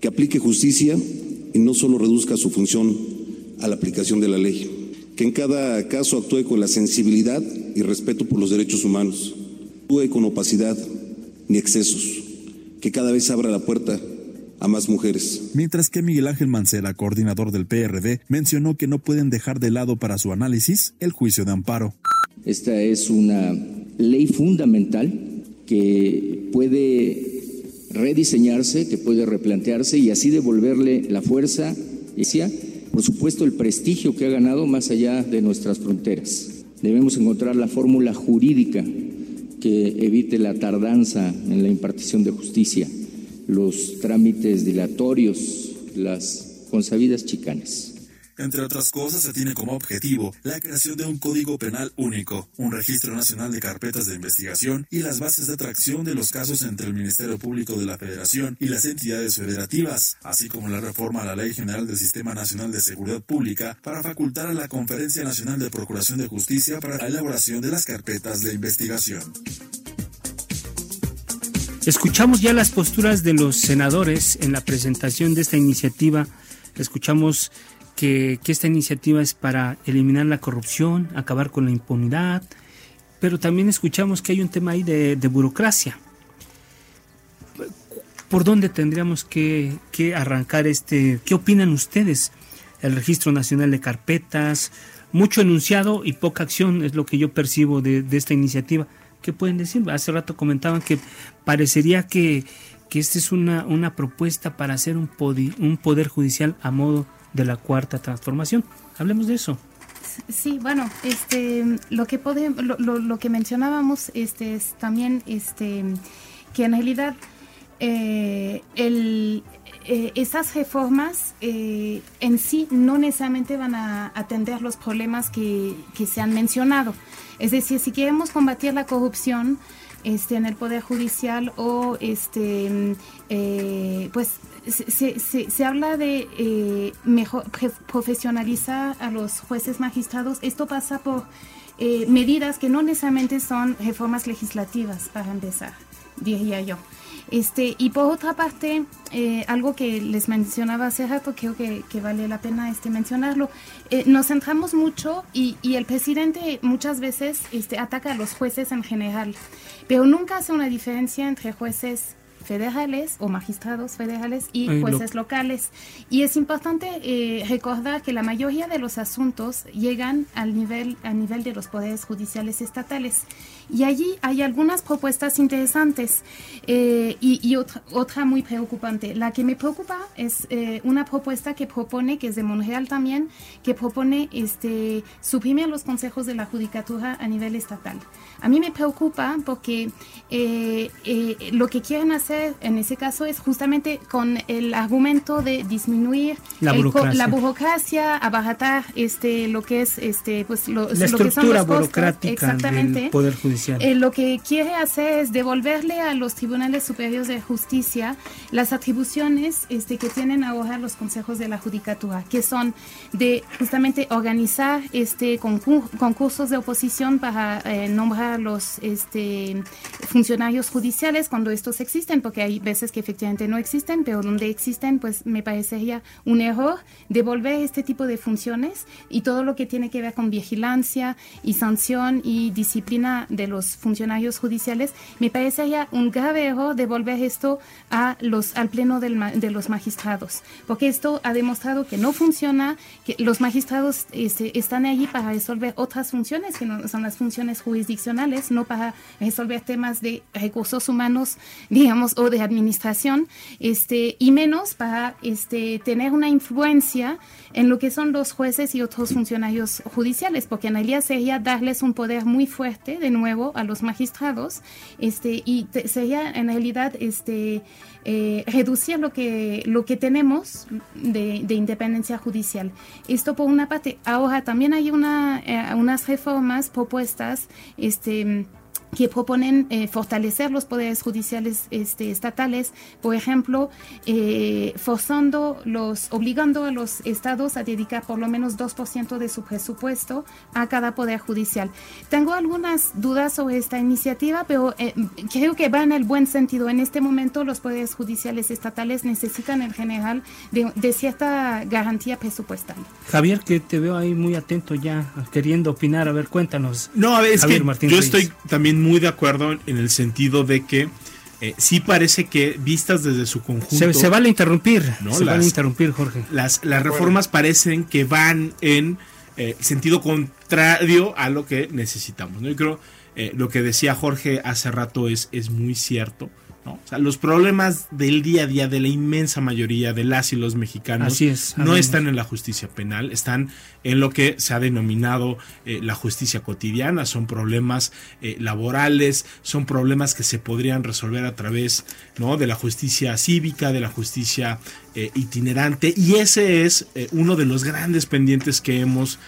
que aplique justicia no solo reduzca su función a la aplicación de la ley. Que en cada caso actúe con la sensibilidad y respeto por los derechos humanos. Actúe con opacidad ni excesos. Que cada vez abra la puerta a más mujeres. Mientras que Miguel Ángel Mancera, coordinador del PRD, mencionó que no pueden dejar de lado para su análisis el juicio de amparo. Esta es una ley fundamental que puede rediseñarse, que puede replantearse y así devolverle la fuerza y, por supuesto, el prestigio que ha ganado más allá de nuestras fronteras. Debemos encontrar la fórmula jurídica que evite la tardanza en la impartición de justicia, los trámites dilatorios las consabidas chicanas. Entre otras cosas, se tiene como objetivo la creación de un código penal único, un registro nacional de carpetas de investigación y las bases de atracción de los casos entre el Ministerio Público de la Federación y las entidades federativas, así como la reforma a la Ley General del Sistema Nacional de Seguridad Pública para facultar a la Conferencia Nacional de Procuración de Justicia para la elaboración de las carpetas de investigación. Escuchamos ya las posturas de los senadores en la presentación de esta iniciativa. Escuchamos que, esta iniciativa es para eliminar la corrupción, acabar con la impunidad, pero también escuchamos que hay un tema ahí de, burocracia. ¿Por dónde tendríamos que, arrancar este? ¿Qué opinan ustedes? El Registro Nacional de Carpetas, mucho enunciado y poca acción es lo que yo percibo de, esta iniciativa. ¿Qué pueden decir? Hace rato comentaban que parecería que, esta es una, una propuesta para hacer un poder judicial a modo de la cuarta transformación. Hablemos de eso. Sí, bueno, este, lo que podemos, lo, que mencionábamos, este, es también, este, que en realidad eh, el, eh, esas reformas eh, en sí no necesariamente van a atender los problemas que, que, se han mencionado. Es decir, si queremos combatir la corrupción este, en el Poder Judicial o este, pues se, se, se, habla de eh, mejor profesionalizar a los jueces magistrados. Esto pasa por eh, medidas que no necesariamente son reformas legislativas, para empezar, diría yo. Este, y por otra parte, eh, algo que les mencionaba hace rato, creo que, que vale la pena este, mencionarlo, nos centramos mucho y, y, el presidente muchas veces este, ataca a los jueces en general, pero nunca hace una diferencia entre jueces federales o magistrados federales y jueces locales. Y es importante eh, recordar que la mayoría de los asuntos llegan al nivel, a nivel de los poderes judiciales estatales. Y allí hay algunas propuestas interesantes eh, y, otra, muy preocupante. La que me preocupa es eh, una propuesta que propone, que es de Monreal también, que propone este, suprimir los consejos de la judicatura a nivel estatal. A mí me preocupa porque eh, lo que quieren hacer en ese caso es justamente con el argumento de disminuir la burocracia, la burocracia abaratar este, lo que es este, pues, lo, la estructura burocrática exactamente, del Poder Judicial. Eh, lo que quiere hacer es devolverle a los tribunales superiores de justicia las atribuciones este, que tienen ahora los consejos de la judicatura, que son de justamente organizar este concursos de oposición para eh, nombrar los este, funcionarios judiciales cuando estos existen, porque hay veces que efectivamente no existen, pero donde existen, pues me parecería un error devolver este tipo de funciones y todo lo que tiene que ver con vigilancia y sanción y disciplina de los funcionarios judiciales, me parece ya un grave error devolver esto a los, al pleno de los magistrados, porque esto ha demostrado que no funciona, que los magistrados este, están allí para resolver otras funciones, que no son las funciones jurisdiccionales, no para resolver temas de recursos humanos, *laughs* digamos, o de administración, este, y menos para este, tener una influencia en lo que son los jueces y otros funcionarios judiciales, porque en realidad sería darles un poder muy fuerte, de nuevo, a los magistrados este, y sería en realidad este, eh, reducir lo que, lo que tenemos de, independencia judicial. Esto por una parte. Ahora también hay una, eh, unas reformas propuestas. Este, que proponen eh, fortalecer los poderes judiciales este, estatales, por ejemplo, eh, forzando los, obligando a los estados a dedicar por lo menos 2% de su presupuesto a cada poder judicial. Tengo algunas dudas sobre esta iniciativa, pero eh, creo que va en el buen sentido. En este momento los poderes judiciales estatales necesitan en general de, cierta garantía presupuestal. Javier, que te veo ahí muy atento ya, queriendo opinar, a ver, cuéntanos. No, a ver, es que yo estoy también muy de acuerdo en el sentido de que eh, sí parece que vistas desde su conjunto. Se, se vale interrumpir, ¿no? se vale interrumpir, Jorge. Las, las reformas parecen que van en eh, sentido contrario a lo que necesitamos. ¿no? Yo creo eh, lo que decía Jorge hace rato es, es muy cierto. O sea, los problemas del día a día de la inmensa mayoría de las y los mexicanos no están en la justicia penal, están en lo que se ha denominado eh, la justicia cotidiana, son problemas eh, laborales, son problemas que se podrían resolver a través ¿no? de la justicia cívica, de la justicia eh, itinerante, y ese es uno de los grandes pendientes que hemos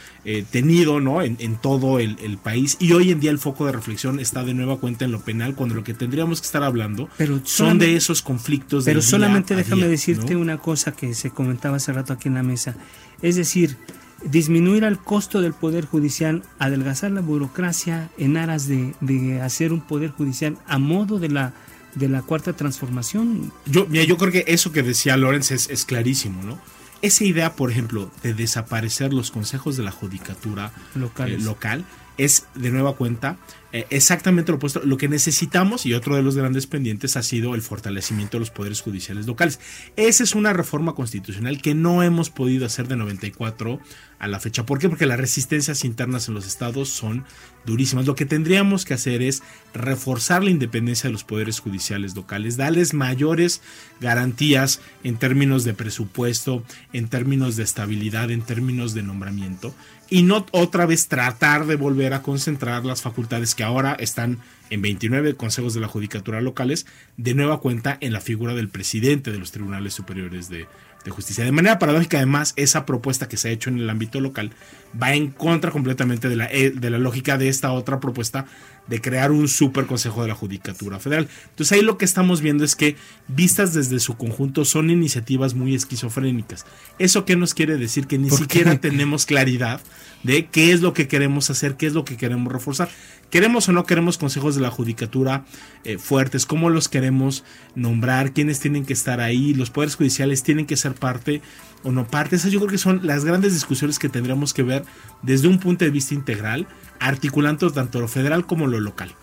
tenido ¿no? en, todo el, país, y hoy en día el foco de reflexión está de nueva cuenta en lo penal, cuando lo que tendríamos que estar hablando son de esos conflictos. Pero solamente déjame decirte una cosa que se comentaba hace rato aquí en la mesa, es decir, disminuir el costo del Poder Judicial, adelgazar la burocracia en aras de, hacer un Poder Judicial a modo de la, de la cuarta transformación. Yo, yo creo que eso que decía Lorenz es, clarísimo, ¿no? Esa idea, por ejemplo, de desaparecer los consejos de la judicatura eh, local es de nueva cuenta eh, exactamente lo opuesto. Lo que necesitamos, y otro de los grandes pendientes, ha sido el fortalecimiento de los poderes judiciales locales. Esa es una reforma constitucional que no hemos podido hacer de 94 a la fecha. ¿Por qué? Porque las resistencias internas en los estados son durísimas. Lo que tendríamos que hacer es reforzar la independencia de los poderes judiciales locales, darles mayores garantías en términos de presupuesto, en términos de estabilidad, en términos de nombramiento, y no otra vez tratar de volver a concentrar las facultades que ahora están en 29 consejos de la judicatura locales, de nueva cuenta en la figura del presidente de los tribunales superiores de, de justicia. De manera paradójica, además, esa propuesta que se ha hecho en el ámbito local va en contra completamente de la, eh, de la lógica de esta otra propuesta de crear un super consejo de la Judicatura Federal. Entonces ahí lo que estamos viendo es que vistas desde su conjunto son iniciativas muy esquizofrénicas. ¿Eso qué nos quiere decir? Que ni siquiera tenemos claridad de qué es lo que queremos hacer, qué es lo que queremos reforzar. ¿Queremos o no queremos consejos de la judicatura eh, fuertes? ¿Cómo los queremos nombrar? ¿Quiénes tienen que estar ahí? ¿Los poderes judiciales tienen que ser parte o no parte? Esas yo creo que son las grandes discusiones que tendremos que ver desde un punto de vista integral, articulando tanto lo federal como lo local.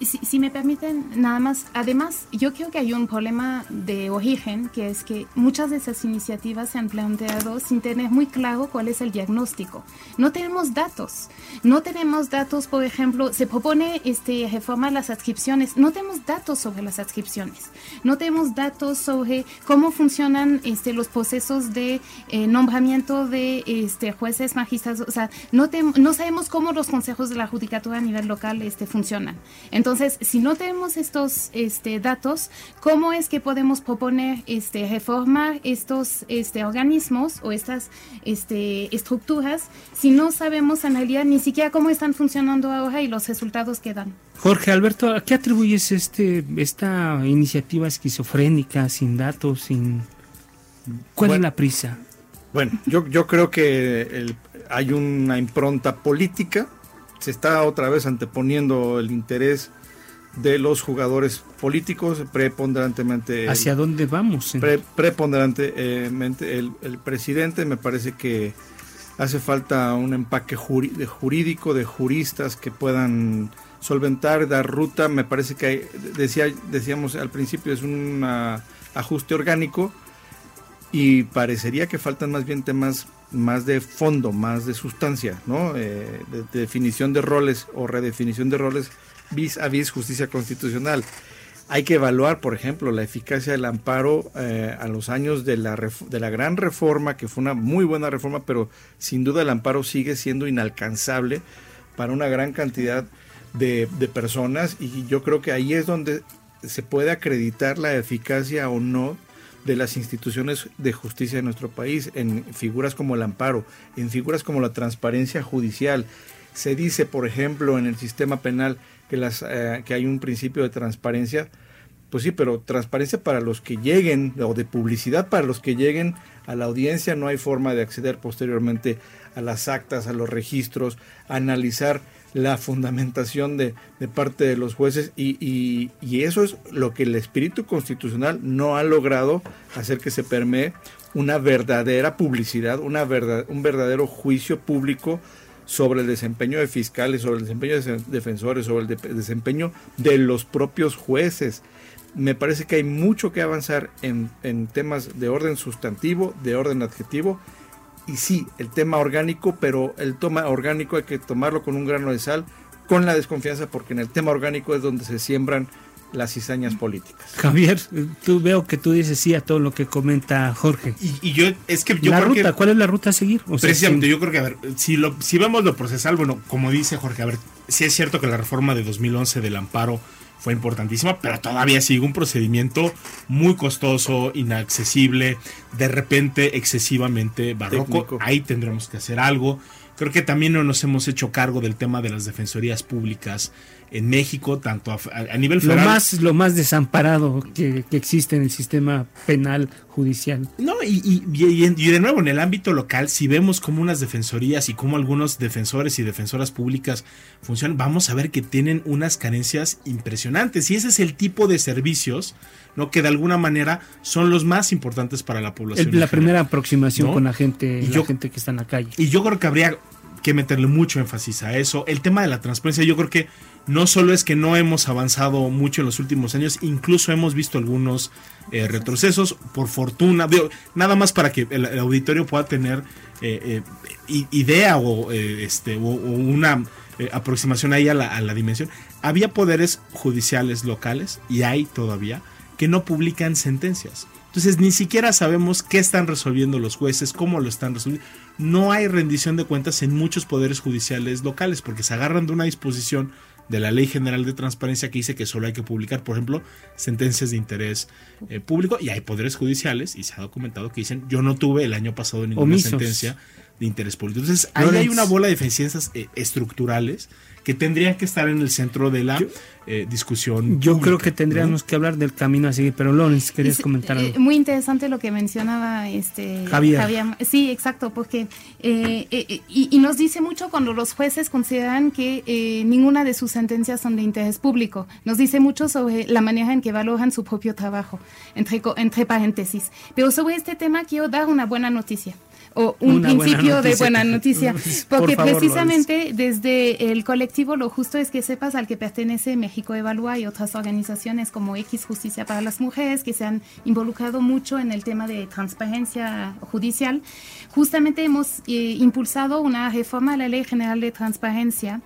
Si, si, me permiten, nada más, además, yo creo que hay un problema de origen, que es que muchas de esas iniciativas se han planteado sin tener muy claro cuál es el diagnóstico. No tenemos datos, no tenemos datos, por ejemplo, se propone este, reformar las adscripciones, no tenemos datos sobre las adscripciones, no tenemos datos sobre cómo funcionan este, los procesos de eh, nombramiento de este, jueces, magistrados, o sea, no, no sabemos cómo los consejos de la judicatura a nivel local este, funcionan. Entonces, si no tenemos estos este, datos, ¿cómo es que podemos proponer este, reformar estos este, organismos o estas este, estructuras si no sabemos en realidad ni siquiera cómo están funcionando ahora y los resultados que dan? Jorge Alberto, ¿a qué atribuyes este, esta iniciativa esquizofrénica, sin datos, sin... ¿Cuál es la prisa? Bueno, yo, yo creo que hay una impronta política se está otra vez anteponiendo el interés de los jugadores políticos preponderantemente. ¿Hacia dónde vamos? preponderantemente el, el, presidente me parece que hace falta un empaque jurídico de juristas que puedan solventar, dar ruta. Me parece que decía, decíamos al principio es un ajuste orgánico y parecería que faltan más bien temas más de fondo, más de sustancia, ¿no? Eh, de, definición de roles o redefinición de roles vis a vis justicia constitucional. Hay que evaluar, por ejemplo, la eficacia del amparo eh, a los años de la, de la gran reforma, que fue una muy buena reforma, pero sin duda el amparo sigue siendo inalcanzable para una gran cantidad de, de personas y yo creo que ahí es donde se puede acreditar la eficacia o no de las instituciones de justicia de nuestro país, en figuras como el amparo, en figuras como la transparencia judicial. Se dice, por ejemplo, en el sistema penal que, las, eh, que hay un principio de transparencia, pues sí, pero transparencia para los que lleguen, o de publicidad para los que lleguen a la audiencia, no hay forma de acceder posteriormente a las actas, a los registros, analizar la fundamentación de, parte de los jueces y, eso es lo que el espíritu constitucional no ha logrado hacer que se permee una verdadera publicidad, una un verdadero juicio público sobre el desempeño de fiscales, sobre el desempeño de defensores, sobre el desempeño de los propios jueces. Me parece que hay mucho que avanzar en temas de orden sustantivo, de orden adjetivo y sí, el tema orgánico, pero el tema orgánico hay que tomarlo con un grano de sal, con la desconfianza, porque en el tema orgánico es donde se siembran las cizañas políticas. Javier, tú veo que tú dices sí a todo lo que comenta Jorge. Y, yo, es que yo la creo ruta, ¿cuál es la ruta a seguir? precisamente, yo creo que, a ver, si, lo, si vemos lo procesal, bueno, como dice Jorge, a ver, sí es cierto que la reforma de 2011 del amparo fue importantísima, pero todavía sigue un procedimiento muy costoso, inaccesible, de repente excesivamente barroco. Ahí tendremos que hacer algo. Creo que también no nos hemos hecho cargo del tema de las defensorías públicas en México, tanto a, nivel federal. Lo más, lo más desamparado que, existe en el sistema penal judicial. No, y, y, de nuevo, en el ámbito local, si vemos cómo unas defensorías y cómo algunos defensores y defensoras públicas funcionan, vamos a ver que tienen unas carencias impresionantes. Y ese es el tipo de servicios ¿no? que de alguna manera son los más importantes para la población. la primera aproximación con la gente, la gente que está en la calle. Y yo creo que habría que meterle mucho énfasis a eso. El tema de la transparencia, yo creo que no solo es que no hemos avanzado mucho en los últimos años, incluso hemos visto algunos eh, retrocesos, por fortuna, nada más para que el, auditorio pueda tener eh, eh, idea o, este, una aproximación ahí a la, a la dimensión. Había poderes judiciales locales, y hay todavía, que no publican sentencias. Entonces ni siquiera sabemos qué están resolviendo los jueces, cómo lo están resolviendo. No hay rendición de cuentas en muchos poderes judiciales locales porque se agarran de una disposición de la Ley General de Transparencia que dice que solo hay que publicar, por ejemplo, sentencias de interés eh, público y hay poderes judiciales y se ha documentado que dicen yo no tuve el año pasado ninguna sentencia de interés público. Entonces ahí hay una bola de deficiencias eh, estructurales que tendrían que estar en el centro de la eh, discusión. Yo creo que tendríamos que hablar del camino a seguir, pero Lorenz, querías comentar algo. muy interesante lo que mencionaba este Javier. Sí, exacto, porque y, y, nos dice mucho cuando los jueces consideran que ninguna de sus sentencias son de interés público. Nos dice mucho sobre la manera en que valoran su propio trabajo, entre, entre paréntesis. Pero sobre este tema quiero dar una buena noticia o un principio de buena noticia, *laughs* porque precisamente desde el colectivo Lo Justo es que sepas al que pertenece México Evalúa y otras organizaciones como X Justicia para las Mujeres que se han involucrado mucho en el tema de transparencia judicial, justamente hemos eh, impulsado una reforma a la Ley General de Transparencia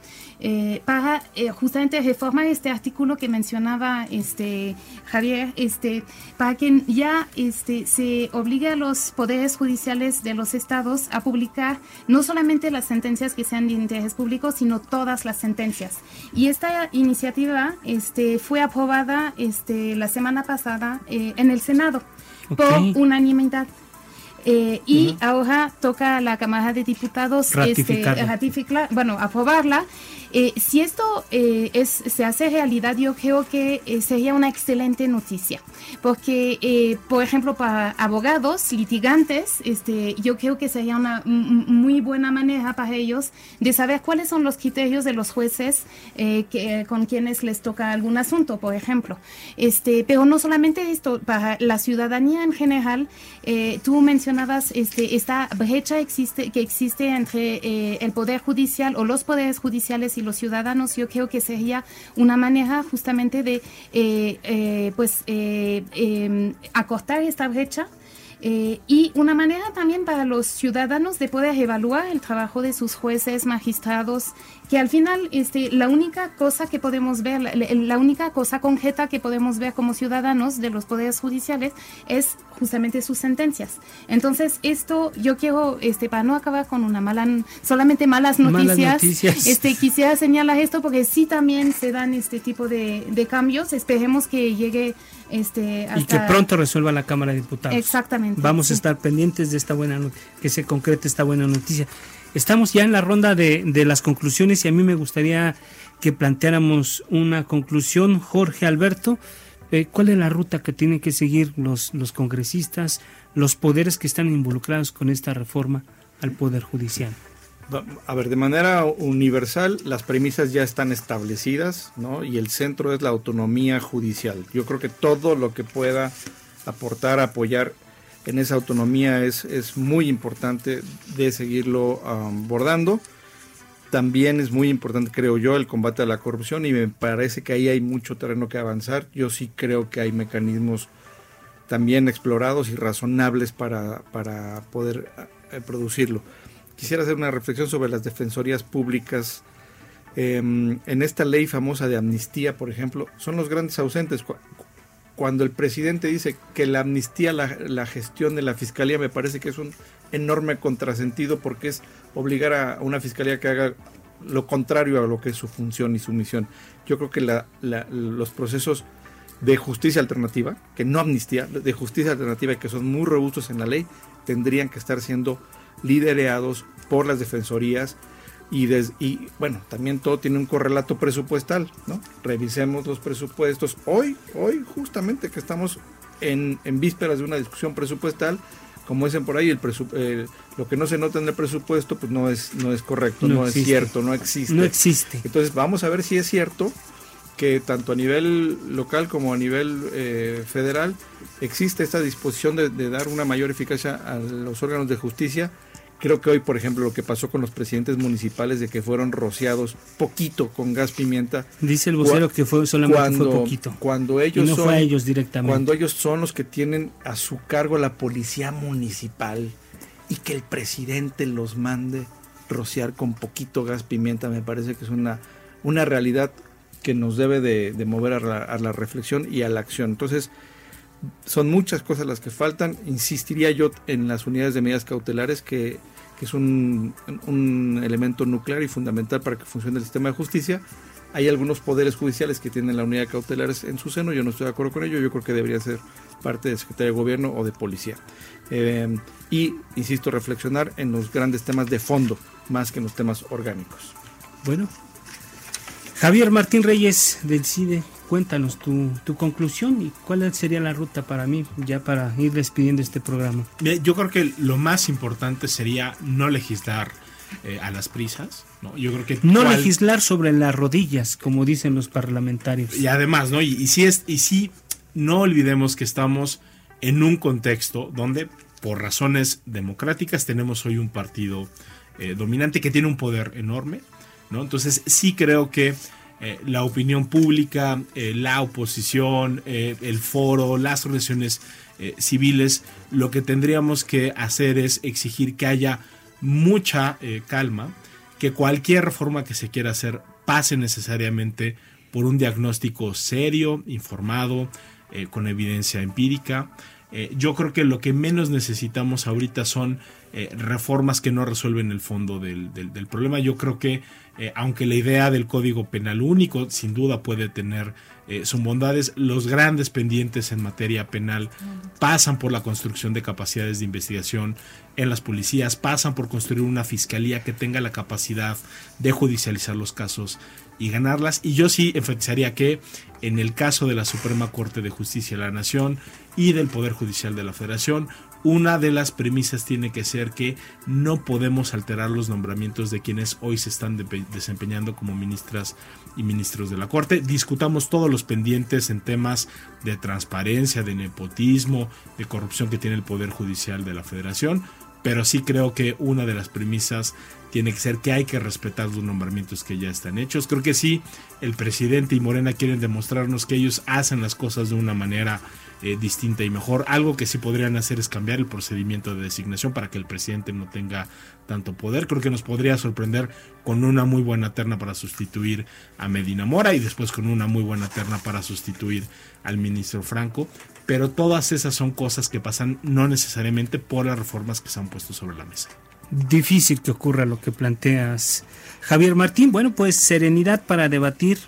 eh, para eh, justamente reformar este artículo que mencionaba este Javier, este, para que ya este, se obligue a los poderes judiciales de los estados a publicar no solamente las sentencias que sean de interés público, sino todas las sentencias. Y esta iniciativa este, fue aprobada este, la semana pasada eh, en el Senado por unanimidad. Eh, y ahora toca a la Cámara de Diputados este, ratificar, bueno, aprobarla. Eh, si esto eh, es, se hace realidad, yo creo que sería una excelente noticia, porque, por ejemplo, para abogados, litigantes, este, yo creo que sería una muy buena manera para ellos de saber cuáles son los criterios de los jueces que, con quienes les toca algún asunto, por ejemplo. Este, pero no solamente esto, para la ciudadanía en general, tú mencionaste este, esta brecha existe, que existe entre eh, el Poder Judicial o los poderes judiciales y los ciudadanos, yo creo que sería una manera justamente de eh, eh, pues, em, acortar esta brecha eh, y una manera también para los ciudadanos de poder evaluar el trabajo de sus jueces, magistrados, que al final este, la única cosa que podemos ver, la, única cosa concreta que podemos ver como ciudadanos de los poderes judiciales es justamente sus sentencias. Entonces, esto yo quiero, este, para no acabar con una mala, solamente malas noticias, Este, quisiera señalar esto porque sí también se dan este tipo de, de cambios. Esperemos que llegue este, y que pronto resuelva la Cámara de Diputados. Exactamente. Vamos a estar pendientes de esta buena que se concrete esta buena noticia. Estamos ya en la ronda de, las conclusiones y a mí me gustaría que planteáramos una conclusión, Jorge Alberto. Eh, ¿Cuál es la ruta que tienen que seguir los, los congresistas, los poderes que están involucrados con esta reforma al Poder Judicial? A ver, de manera universal, las premisas ya están establecidas, ¿no? Y el centro es la autonomía judicial. Yo creo que todo lo que pueda aportar, apoyar en esa autonomía es, es muy importante de seguirlo abordando. También es muy importante, creo yo, el combate a la corrupción y me parece que ahí hay mucho terreno que avanzar. Yo sí creo que hay mecanismos también explorados y razonables para, para poder eh, producirlo quisiera hacer una reflexión sobre las defensorías públicas em, en esta ley famosa de amnistía, por ejemplo, son los grandes ausentes. Cuando el presidente dice que la amnistía, la, la gestión de la fiscalía, me parece que es un enorme contrasentido porque es obligar a una fiscalía que haga lo contrario a lo que es su función y su misión. Yo creo que los procesos de justicia alternativa, que no amnistía, de justicia alternativa y que son muy robustos en la ley, tendrían que estar siendo liderados por las defensorías y, y bueno, también todo tiene un correlato presupuestal, ¿no? Revisemos los presupuestos. Hoy, hoy justamente que estamos en, en vísperas de una discusión presupuestal, como dicen por ahí, el eh, lo que no se nota en el presupuesto pues no es, no es correcto, no, es cierto, no existe. No existe. Entonces vamos a ver si es cierto que tanto a nivel local como a nivel eh, federal existe esta disposición de, de, dar una mayor eficacia a los órganos de justicia Creo que hoy, por ejemplo, lo que pasó con los presidentes municipales de que fueron rociados poquito con gas pimienta. Dice el vocero que fue solamente cuando, fue poquito. Cuando ellos no son, fue a ellos directamente. Cuando ellos son los que tienen a su cargo la policía municipal y que el presidente los mande rociar con poquito gas pimienta, me parece que es una, una realidad que nos debe de, de mover a la, a la reflexión y a la acción. Entonces, son muchas cosas las que faltan. Insistiría yo en las unidades de medidas cautelares que es un, elemento nuclear y fundamental para que funcione el sistema de justicia. Hay algunos poderes judiciales que tienen la unidad cautelar en su seno, yo no estoy de acuerdo con ello, yo creo que debería ser parte de Secretaría de Gobierno o de Policía. Eh, y, insisto, reflexionar en los grandes temas de fondo, más que en los temas orgánicos. Bueno, Javier Martín Reyes del CIDE, cuéntanos tu, tu, conclusión y cuál sería la ruta para mí, ya para ir despidiendo este programa. Yo creo que lo más importante sería no legislar eh, a las prisas. ¿no? Yo creo que no legislar sobre las rodillas, como dicen los parlamentarios. Y además, ¿no? Y, si es, y si no olvidemos que estamos en un contexto donde, por razones democráticas, tenemos hoy un partido eh, dominante que tiene un poder enorme. ¿no? Entonces sí creo que eh, la opinión pública, eh, la oposición, eh, el foro, las organizaciones civiles, lo que tendríamos que hacer es exigir que haya mucha calma, que cualquier reforma que se quiera hacer pase necesariamente por un diagnóstico serio, informado, con evidencia empírica. yo creo que lo que menos necesitamos ahorita son reformas que no resuelven el fondo del, del problema. Yo creo que eh, aunque la idea del Código Penal único sin duda puede tener eh, sus bondades, los grandes pendientes en materia penal pasan por la construcción de capacidades de investigación en las policías, pasan por construir una fiscalía que tenga la capacidad de judicializar los casos y ganarlas. Y yo sí enfatizaría que en el caso de la Suprema Corte de Justicia de la Nación y del Poder Judicial de la Federación, una de las premisas tiene que ser que no podemos alterar los nombramientos de quienes hoy se están desempeñando como ministras y ministros de la Corte. Discutamos todos los pendientes en temas de transparencia, de nepotismo, de corrupción que tiene el Poder Judicial de la Federación, pero sí creo que una de las premisas tiene que ser que hay que respetar los nombramientos que ya están hechos. Creo que sí, el presidente y Morena quieren demostrarnos que ellos hacen las cosas de una manera eh, distinta y mejor. Algo que sí podrían hacer es cambiar el procedimiento de designación para que el presidente no tenga tanto poder. Creo que nos podría sorprender con una muy buena terna para sustituir a Medina Mora y después con una muy buena terna para sustituir al ministro Franco. Pero todas esas son cosas que pasan no necesariamente por las reformas que se han puesto sobre la mesa. Difícil que ocurra lo que planteas, Javier Martín. Bueno, pues serenidad para debatir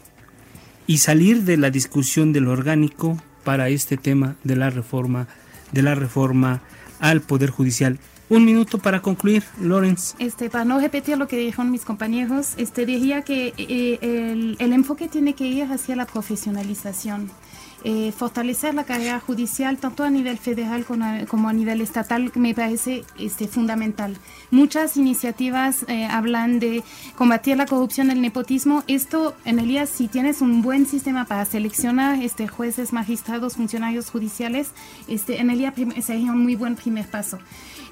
y salir de la discusión del orgánico para este tema de la reforma de la reforma al poder judicial. Un minuto para concluir, Lorenz. Este, para no repetir lo que dijeron mis compañeros, este, diría que eh, el, el enfoque tiene que ir hacia la profesionalización. Eh, fortalecer la carrera judicial tanto a nivel federal como a, nivel estatal me parece este, fundamental. Muchas iniciativas eh, hablan de combatir la corrupción, el nepotismo. Esto, en realidad, si tienes un buen sistema para seleccionar este, jueces, magistrados, funcionarios judiciales, este, en realidad sería un muy buen primer paso.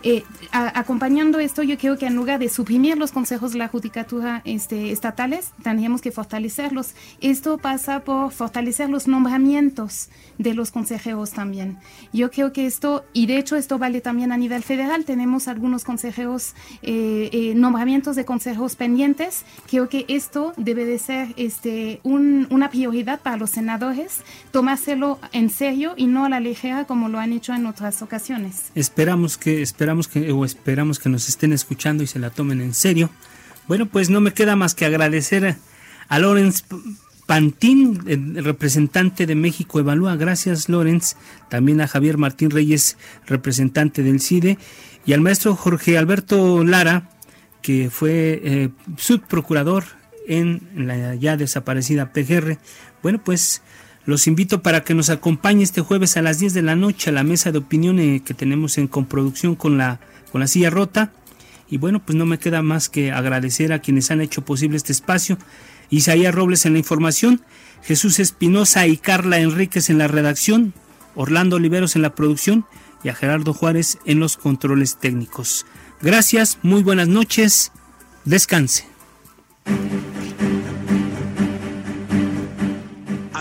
Eh, acompañando esto, yo creo que en lugar de suprimir los consejos de la judicatura este, estatales, tendríamos que fortalecerlos. Esto pasa por fortalecer los nombramientos de los consejeros también. Yo creo que esto, y de hecho esto vale también a nivel federal, tenemos algunos consejeros, eh, eh, nombramientos de consejeros pendientes. Creo que esto debe de ser este, una prioridad para los senadores, tomárselo en serio y no a la ligera como lo han hecho en otras ocasiones. Esperamos que, esperamos esperamos que nos estén escuchando y se la tomen en serio. Bueno, pues no me queda más que agradecer a Lorenz Pantín, el representante de México Evalúa. Gracias, Lorenz. También a Javier Martín Reyes, representante del CIDE. Y al maestro Jorge Alberto Lara, que fue eh, subprocurador en la ya desaparecida PGR. Bueno, pues los invito para que nos acompañe este jueves a las 10 de la noche a la mesa de opinión eh, que tenemos en comproducción con la, con la silla rota. Y bueno, pues no me queda más que agradecer a quienes han hecho posible este espacio. Isaías Robles en la información, Jesús Espinosa y Carla Enríquez en la redacción, Orlando Oliveros en la producción y a Gerardo Juárez en los controles técnicos. Gracias, muy buenas noches, descanse.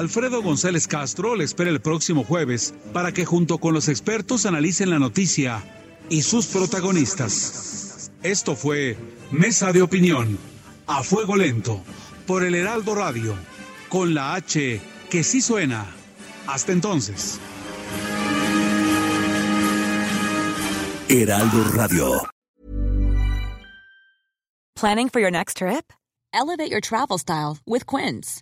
Alfredo González Castro le espera el próximo jueves para que junto con los expertos analicen la noticia y sus protagonistas. Esto fue Mesa de Opinión, a fuego lento, por el Heraldo Radio, con la H que sí suena. Hasta entonces. Heraldo Radio. Planning for your next trip? Elevate your travel style with Quince.